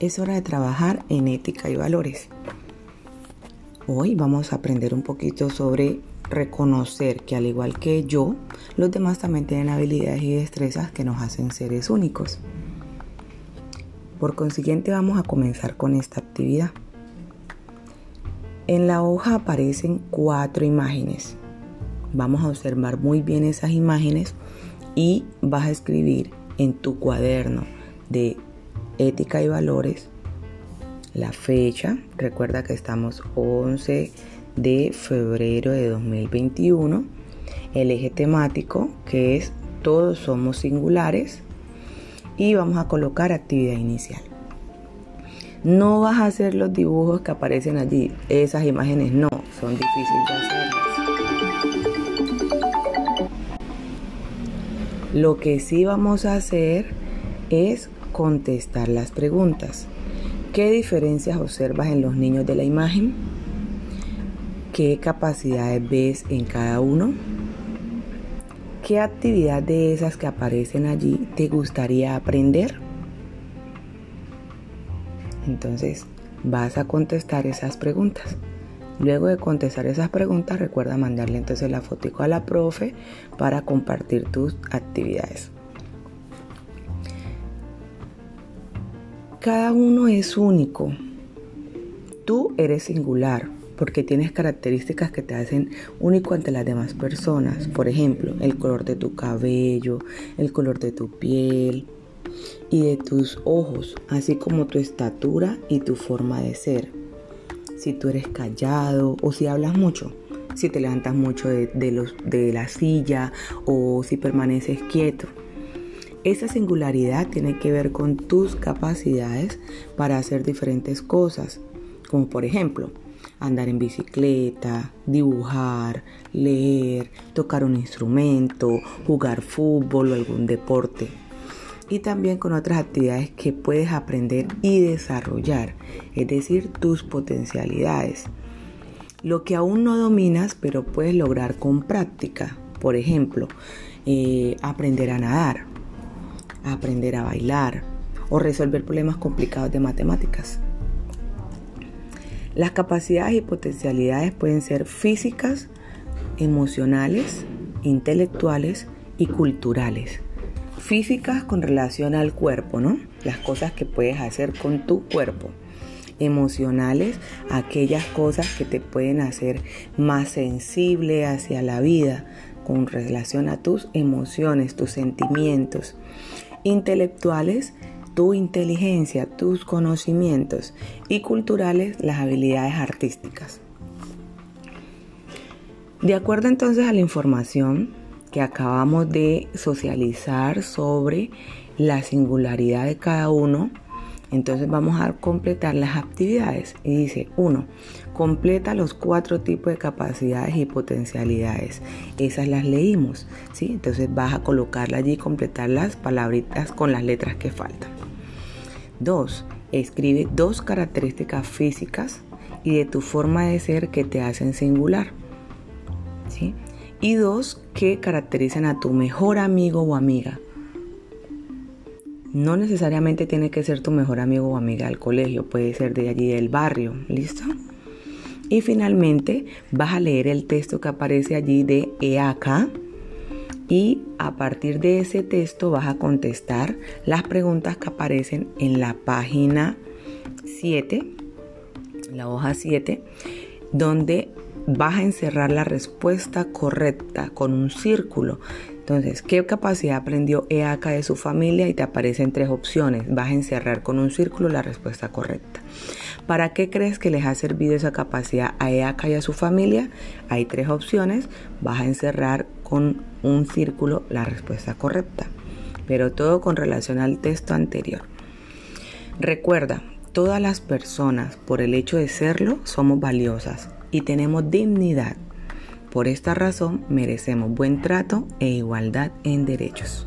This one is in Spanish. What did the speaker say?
es hora de trabajar en ética y valores. Hoy vamos a aprender un poquito sobre reconocer que al igual que yo, los demás también tienen habilidades y destrezas que nos hacen seres únicos. Por consiguiente vamos a comenzar con esta actividad. En la hoja aparecen cuatro imágenes. Vamos a observar muy bien esas imágenes y vas a escribir en tu cuaderno de ética y valores la fecha. Recuerda que estamos 11 de febrero de 2021. El eje temático que es todos somos singulares. Y vamos a colocar actividad inicial. No vas a hacer los dibujos que aparecen allí. Esas imágenes no, son difíciles de hacerlas. Lo que sí vamos a hacer es contestar las preguntas. ¿Qué diferencias observas en los niños de la imagen? ¿Qué capacidades ves en cada uno? ¿Qué actividad de esas que aparecen allí te gustaría aprender? Entonces vas a contestar esas preguntas. Luego de contestar esas preguntas, recuerda mandarle entonces la fotico a la profe para compartir tus actividades. Cada uno es único. Tú eres singular porque tienes características que te hacen único ante las demás personas. Por ejemplo, el color de tu cabello, el color de tu piel y de tus ojos, así como tu estatura y tu forma de ser. Si tú eres callado o si hablas mucho, si te levantas mucho de, de la silla o si permaneces quieto. Esa singularidad tiene que ver con tus capacidades para hacer diferentes cosas, como por ejemplo andar en bicicleta, dibujar, leer, tocar un instrumento, jugar fútbol o algún deporte. Y también con otras actividades que puedes aprender y desarrollar, es decir, tus potencialidades. Lo que aún no dominas, pero puedes lograr con práctica. Por ejemplo, eh, aprender a nadar, aprender a bailar o resolver problemas complicados de matemáticas. Las capacidades y potencialidades pueden ser físicas, emocionales, intelectuales y culturales. Físicas con relación al cuerpo, ¿no? Las cosas que puedes hacer con tu cuerpo. Emocionales, aquellas cosas que te pueden hacer más sensible hacia la vida con relación a tus emociones, tus sentimientos intelectuales, tu inteligencia, tus conocimientos y culturales, las habilidades artísticas. De acuerdo entonces a la información que acabamos de socializar sobre la singularidad de cada uno, entonces vamos a completar las actividades. Y dice, uno, completa los cuatro tipos de capacidades y potencialidades. Esas las leímos, ¿sí? Entonces vas a colocarla allí y completar las palabritas con las letras que faltan. Dos, escribe dos características físicas y de tu forma de ser que te hacen singular. ¿sí? Y dos, que caracterizan a tu mejor amigo o amiga. No necesariamente tiene que ser tu mejor amigo o amiga del colegio, puede ser de allí del barrio, ¿listo? Y finalmente vas a leer el texto que aparece allí de EACA y a partir de ese texto vas a contestar las preguntas que aparecen en la página 7, la hoja 7, donde vas a encerrar la respuesta correcta con un círculo. Entonces, ¿qué capacidad aprendió EACA de su familia? Y te aparecen tres opciones. Vas a encerrar con un círculo la respuesta correcta. ¿Para qué crees que les ha servido esa capacidad a EACA y a su familia? Hay tres opciones. Vas a encerrar con un círculo la respuesta correcta. Pero todo con relación al texto anterior. Recuerda, todas las personas, por el hecho de serlo, somos valiosas y tenemos dignidad. Por esta razón merecemos buen trato e igualdad en derechos.